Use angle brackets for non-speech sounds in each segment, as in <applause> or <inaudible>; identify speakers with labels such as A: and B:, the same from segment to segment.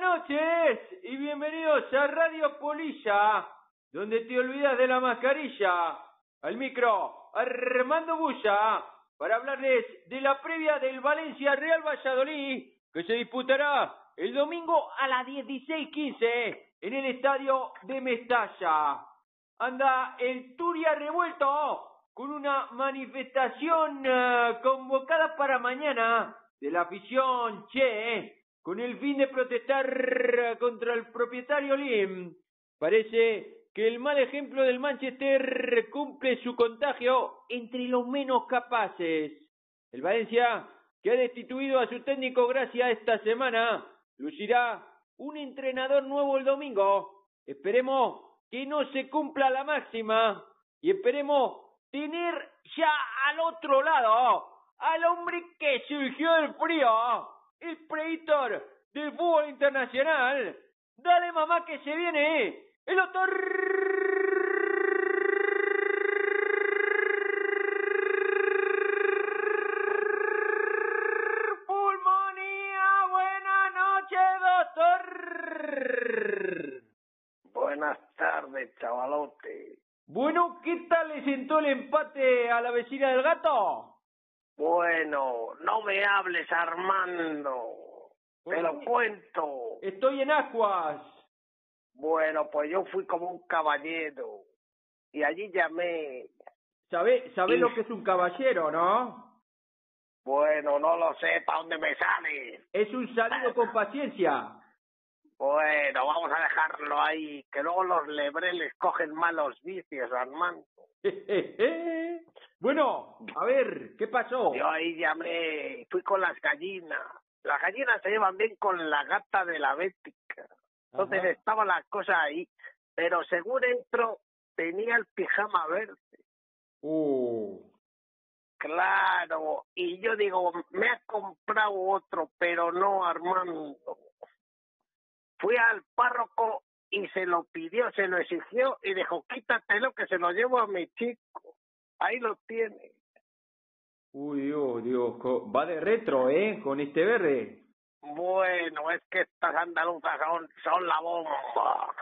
A: noches y bienvenidos a Radio Polilla, donde te olvidas de la mascarilla. Al micro, Armando Bulla, para hablarles de la previa del Valencia Real Valladolid, que se disputará el domingo a las 16.15 en el estadio de Mestalla. Anda el Turia revuelto con una manifestación eh, convocada para mañana de la afición Che con el fin de protestar contra el propietario Lim. Parece que el mal ejemplo del Manchester cumple su contagio entre los menos capaces. El Valencia, que ha destituido a su técnico gracias esta semana, lucirá un entrenador nuevo el domingo. Esperemos que no se cumpla la máxima y esperemos tener ya al otro lado al hombre que surgió del frío el predictor del fútbol internacional. Dale mamá que se viene, el doctor Pulmonía. Buenas noches, doctor.
B: Buenas tardes, chavalote.
A: Bueno, ¿qué tal le sentó el empate a la vecina del gato?
B: Bueno, no me hables, Armando. Te lo cuento.
A: Estoy en Aguas.
B: Bueno, pues yo fui como un caballero. Y allí llamé.
A: ¿Sabe, sabe
B: Y-
A: lo que es un caballero, no?
B: Bueno, no lo sé, ¿para dónde me sale?
A: Es un saludo con paciencia.
B: Bueno, vamos a dejarlo ahí, que luego los lebreles cogen malos vicios, Armando. <laughs>
A: bueno, a ver, ¿qué pasó?
B: Yo ahí llamé, fui con las gallinas. Las gallinas se llevan bien con la gata de la bética. Entonces
A: Ajá.
B: estaba la cosa ahí. Pero según entro, tenía el pijama verde.
A: Uh,
B: Claro. Y yo digo, me ha comprado otro, pero no, Armando. Fui al párroco y se lo pidió, se lo exigió y dijo, quítatelo que se lo llevo a mi chico. Ahí lo tiene.
A: uy, Dios, Dios, va de retro, ¿eh? Con este verde.
B: Bueno, es que estas andaluzas son, son la bomba.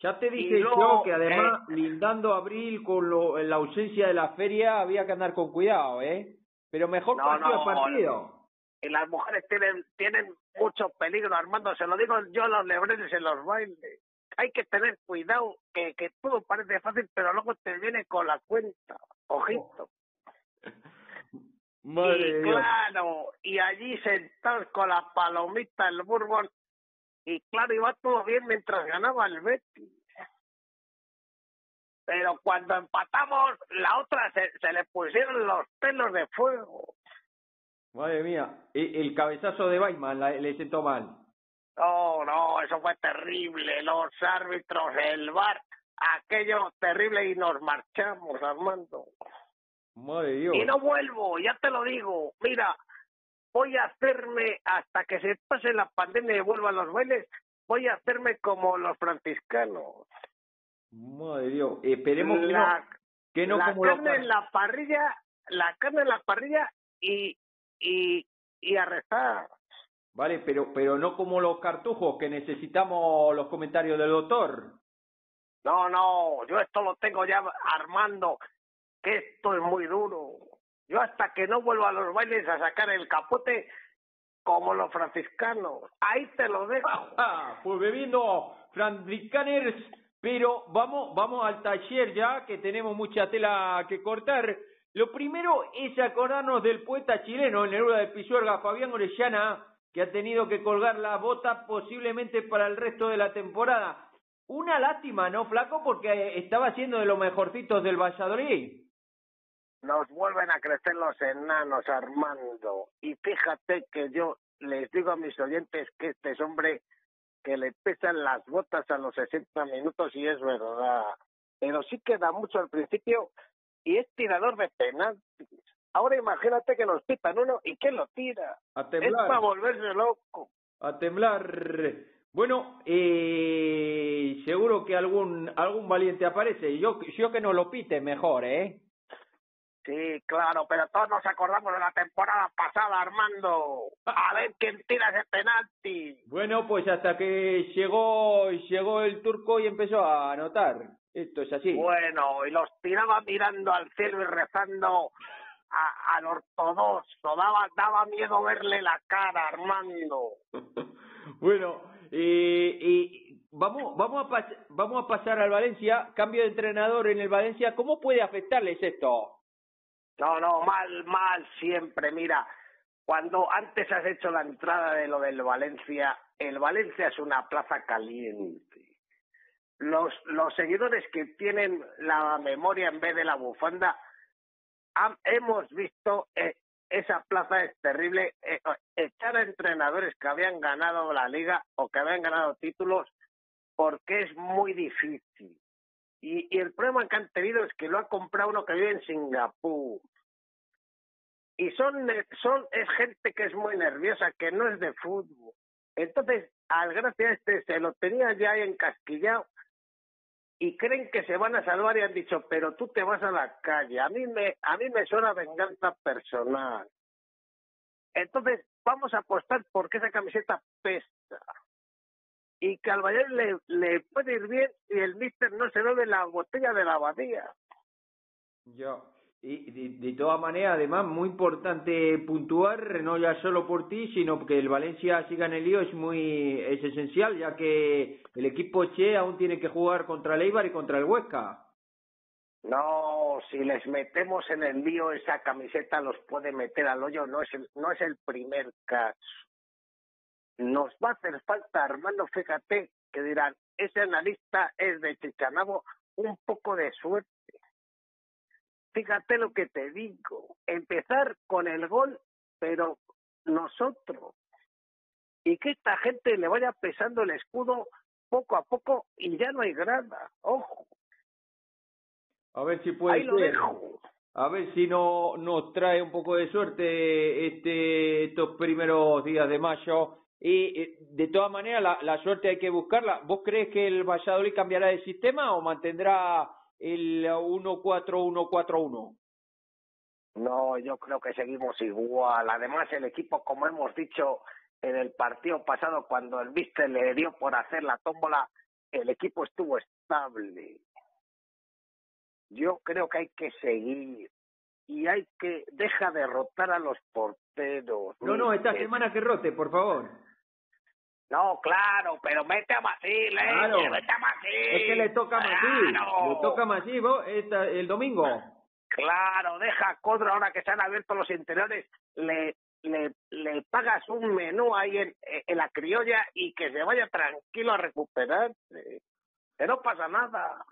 A: Ya te dije
B: luego,
A: yo que además, lindando abril con lo, la ausencia de la feria, había que andar con cuidado, ¿eh? Pero mejor
B: No,
A: partido
B: no,
A: a partido.
B: Y las mujeres tienen, tienen mucho peligro, Armando. Se lo digo yo a los lebreles en los bailes. Hay que tener cuidado, que, que todo parece fácil, pero luego te viene con la cuenta. Ojito. <laughs>
A: Madre
B: y claro, y allí sentados con la palomita, el bourbon, y claro, iba todo bien mientras ganaba el Betis. Pero cuando empatamos, la otra se, se le pusieron los pelos de fuego.
A: Madre mía, E- el cabezazo de Weissman la- le sentó mal.
B: No, no, eso fue terrible. Los árbitros, el bar, aquello terrible y nos marchamos, Armando.
A: Madre Dios.
B: Y no vuelvo, ya te lo digo. Mira, voy a hacerme, hasta que se pase la pandemia y vuelvan los bailes, voy a hacerme como los franciscanos.
A: Madre Dios. Esperemos que no,
B: la
A: que no
B: la
A: como los
B: carne en la parrilla, la carne en la parrilla y, y, y a rezar.
A: Vale, pero, pero no como los cartujos que necesitamos los comentarios del doctor.
B: No, no, yo esto lo tengo ya armando, que esto es muy duro. Yo hasta que no vuelva a los bailes a sacar el capote como los franciscanos. Ahí te lo dejo. <laughs>
A: Ah, pues bebiendo franciscaners, pero vamos, vamos al taller ya, que tenemos mucha tela que cortar. Lo primero es acordarnos del poeta chileno, el Neruda de Pisuerga, Fabián Orellana, que ha tenido que colgar la bota posiblemente para el resto de la temporada. Una lástima, ¿no, Flaco? Porque estaba siendo de los mejorcitos del Valladolid.
B: Nos vuelven a crecer los enanos, Armando. Y fíjate que yo les digo a mis oyentes que este es hombre que le pesan las botas a los 60 minutos y es verdad. Pero sí queda mucho al principio y es tirador de penaltis. Ahora imagínate que nos pitan uno y ¿quién lo tira?
A: A
B: Es
A: temblar.
B: para volverse loco.
A: a temblar. Bueno, eh, seguro que algún algún valiente aparece. Yo yo que no lo pite mejor, ¿eh?
B: Sí, claro, pero todos nos acordamos de la temporada pasada, Armando. A ver quién tira ese penalti.
A: Bueno, pues hasta que llegó llegó el turco y empezó a anotar. Esto es así.
B: Bueno, y los tiraba mirando al cielo y rezando a, al ortodoxo. Daba, daba miedo verle la cara, Armando. <laughs>
A: bueno, y, y vamos vamos a vamos a pasar al Valencia. Cambio de entrenador en el Valencia. ¿Cómo puede afectarles esto?
B: No, no, mal, mal siempre. Mira, cuando antes has hecho la entrada de lo del Valencia, el Valencia es una plaza caliente. Los, los seguidores que tienen la memoria en vez de la bufanda, hemos visto eh, esa plaza es terrible. Eh, echar a entrenadores que habían ganado la liga o que habían ganado títulos porque es muy difícil. Y, el problema que han tenido es que lo ha comprado uno que vive en Singapur y son, son es gente que es muy nerviosa, que no es de fútbol. Entonces, al gracia este se lo tenía ya encasquillado y creen que se van a salvar y han dicho, pero tú te vas a la calle. A mí me, a mí me suena venganza personal. Entonces, vamos a apostar porque esa camiseta pesta. Y que al Bayern le, le puede ir bien y el mister no se bebe la botella de la abadía.
A: Yo, y de, de, todas maneras, además, muy importante puntuar, no ya solo por ti, sino que el Valencia siga en el lío es muy es esencial, ya que el equipo Che aún tiene que jugar contra el Eibar y contra el Huesca.
B: No, si les metemos en el lío, esa camiseta los puede meter al hoyo, no es el, no es el primer caso. Nos va a hacer falta, hermano, fíjate, que dirán, ese analista es de Chichanabo, un poco de suerte fíjate lo que te digo, empezar con el gol, pero nosotros. Y que esta gente le vaya pesando el escudo poco a poco y ya no hay grada, ojo.
A: A ver si puede ser. A ver si no nos trae un poco de suerte este estos primeros días de mayo. Y de todas maneras, la, la suerte hay que buscarla. ¿Vos crees que el Valladolid cambiará de sistema o mantendrá el 1-4-1-4-1?
B: No, yo creo que seguimos igual. Además, el equipo, como hemos dicho en el partido pasado, cuando el Viste le dio por hacer la tómbola, el equipo estuvo estable. Yo creo que hay que seguir y hay que deja de rotar a los porteros.
A: No, no, esta semana que rote, por favor.
B: No, claro, pero mete a Masil, ¿eh? Claro. Mete a Masil.
A: Es que le toca a Masil. Le toca a Masil ¿vos? Esta, el domingo.
B: Claro, deja a Codro ahora que se han abierto los interiores. Le, le, le pagas un menú ahí en, en la criolla y que se vaya tranquilo a recuperarse. Que no pasa nada.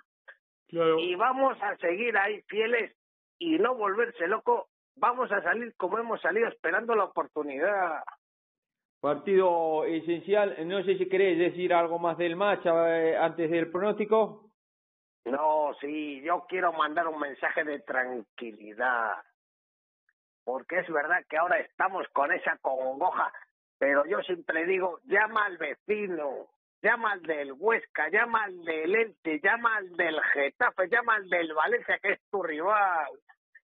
A: Claro.
B: Y vamos a seguir ahí fieles y no volverse loco. Vamos a salir como hemos salido esperando la oportunidad.
A: Partido esencial. No sé si querés decir algo más del match antes del pronóstico.
B: No, sí, yo quiero mandar un mensaje de tranquilidad. Porque es verdad que ahora estamos con esa congoja, pero yo siempre digo, llama al vecino, llama al del Huesca, llama al del Elche, llama al del Getafe, llama al del Valencia, que es tu rival,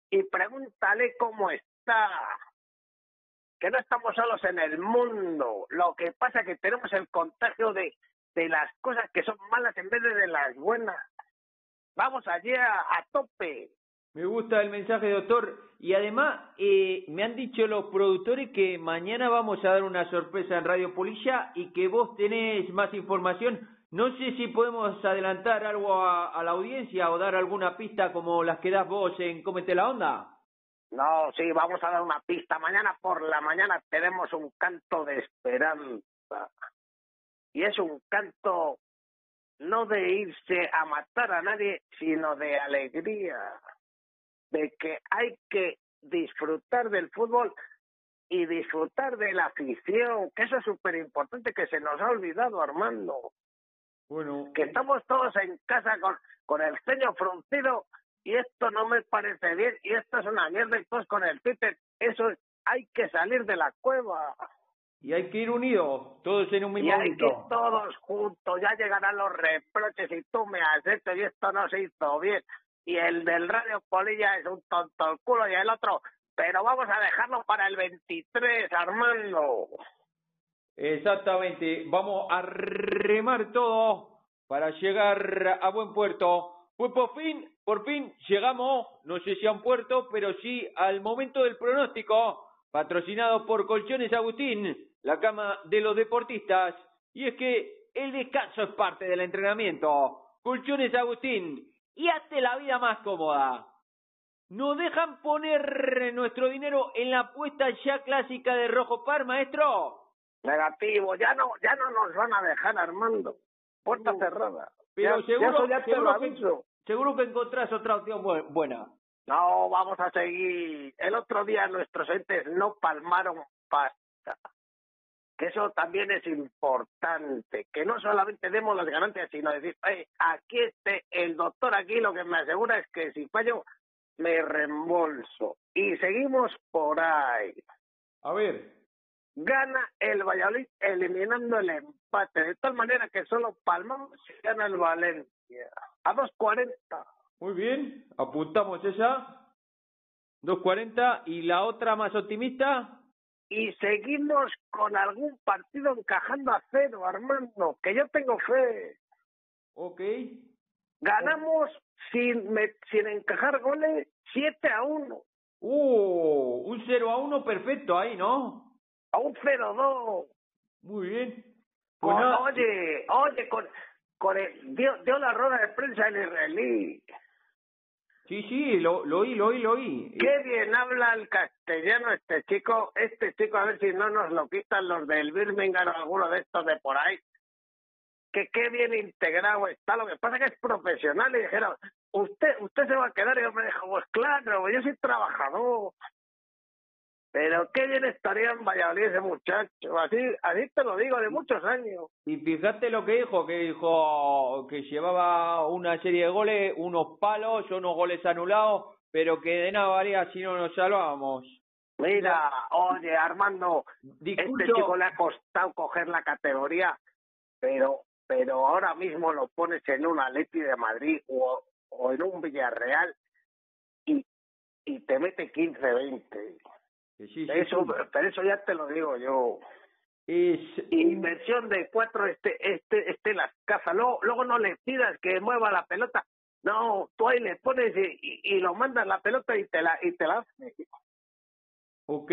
B: y pregúntale cómo está que no estamos solos en el mundo. Lo que pasa es que tenemos el contagio de, de las cosas que son malas en vez de las buenas. Vamos allí a, a tope.
A: Me gusta el mensaje, doctor. Y además, eh, me han dicho los productores que mañana vamos a dar una sorpresa en Radio Polilla y que vos tenés más información. No sé si podemos adelantar algo a, a la audiencia o dar alguna pista como las que das vos en Cómete la Onda.
B: No, sí, vamos a dar una pista. Mañana por la mañana tenemos un canto de esperanza. Y es un canto no de irse a matar a nadie, sino de alegría. De que hay que disfrutar del fútbol y disfrutar de la afición, que eso es súper importante que se nos ha olvidado, Armando.
A: Bueno.
B: Que estamos todos en casa con, con el ceño fruncido y esto no me parece bien y esto es una mierda y pues con el Twitter eso hay que salir de la cueva
A: y hay que ir unidos todos en un mismo
B: y hay que ir todos juntos ya llegarán los reproches y tú me has hecho y esto no se hizo bien y el del Radio Polilla es un tonto el culo y el otro, pero vamos a dejarlo para el 23, Armando.
A: Exactamente, vamos a remar todo para llegar a buen puerto. Pues por fin, por fin llegamos, no sé si a un puerto, pero sí al momento del pronóstico, patrocinado por Colchones Agustín, la cama de los deportistas. Y es que el descanso es parte del entrenamiento. Colchones Agustín, y hazte la vida más cómoda. ¿Nos dejan poner nuestro dinero en la apuesta ya clásica de Rojo Par, maestro?
B: Negativo, ya no, ya no nos van a dejar, Armando. Puerta cerrada.
A: Pero
B: Ya-
A: seguro,
B: ya
A: seguro, que. Seguro que encontrás otra opción bu- buena.
B: No, vamos a seguir. El otro día nuestros entes no palmaron pasta. Que eso también es importante. Que no solamente demos las ganancias, sino decir, "Oye, aquí esté el doctor aquí, lo que me asegura es que si fallo, me reembolso. Y seguimos por ahí.
A: A ver,
B: Gana el Valladolid eliminando el empate. De tal manera que solo palmamos si gana el Valencia. A 2.40.
A: muy bien, apuntamos esa. 2.40 y la otra más optimista.
B: y seguimos con algún partido encajando a cero, Armando, que yo tengo fe.
A: Ok.
B: Ganamos sin, me- sin encajar goles 7 a 1,
A: Uh, un 0 a 1 perfecto ahí, ¿no?
B: A un 0-2.
A: Muy bien. Pues
B: Con- oye, oye, con, con el, dio, dio la rueda de prensa el israelí.
A: Sí, sí, lo, lo oí, lo oí, lo oí.
B: Qué bien habla el castellano este chico, este chico, a ver si no nos lo quitan los del Birmingham o alguno de estos de por ahí. Que qué bien integrado está, lo que pasa que es profesional y dijeron, usted usted se va a quedar y yo me dijo, pues claro, yo soy trabajador. Pero qué bien estaría en Valladolid ese muchacho, así, así te lo digo, de muchos años.
A: Y fíjate lo que dijo, que dijo que llevaba una serie de goles, unos palos, unos goles anulados, pero que de nada valía si no nos salvábamos.
B: Mira, oye, Armando, este
A: Discurso,
B: chico le ha costado coger la categoría, pero pero ahora mismo lo pones en un Atleti de Madrid o, o en un Villarreal y y te mete 15, 20.
A: que sí, sí,
B: Eso,
A: sí.
B: pero eso ya te lo digo yo.
A: es
B: Inversión de cuatro este este este las cazas. Luego, luego no le pidas que mueva la pelota. No, tú ahí le pones y, y, y lo mandas la pelota y te la y te la.
A: Ok,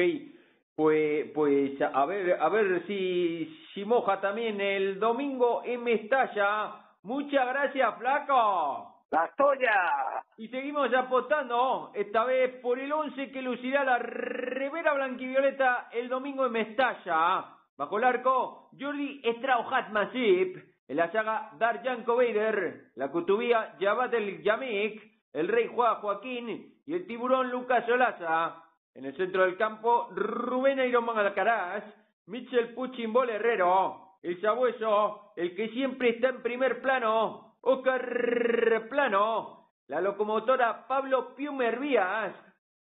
A: pues, pues a ver, a ver si, si moja también el domingo en Mestalla. Muchas gracias, flaco.
B: La tuya.
A: Y seguimos apostando, esta vez por el 11 que lucirá la revera blanquivioleta el domingo en Mestalla. Bajo el arco, Jordi Strauhat Masip. En la saga, Darjanko Vader. La cutubía, Javad el Yamik. El rey Juan Joaquín. Y el tiburón Lucas Olaza. En el centro del campo, Rubén Iron Alcaraz. Michel Puchimbol Herrero. El sabueso, el que siempre está en primer plano. Oscar Plano. La locomotora Pablo Piumer Vías.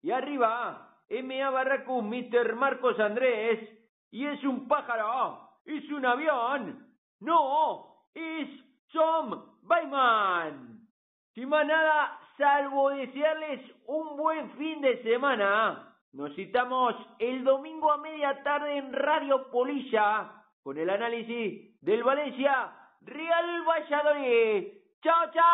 A: Y arriba, M.A. Barracus, Mr. Marcos Andrés. Y es un pájaro. Es un avión. No, es Tom Bayman. Sin más nada, salvo desearles un buen fin de semana. Nos citamos el domingo a media tarde en Radio Polilla con el análisis del Valencia Real Valladolid. ¡Chao, chao!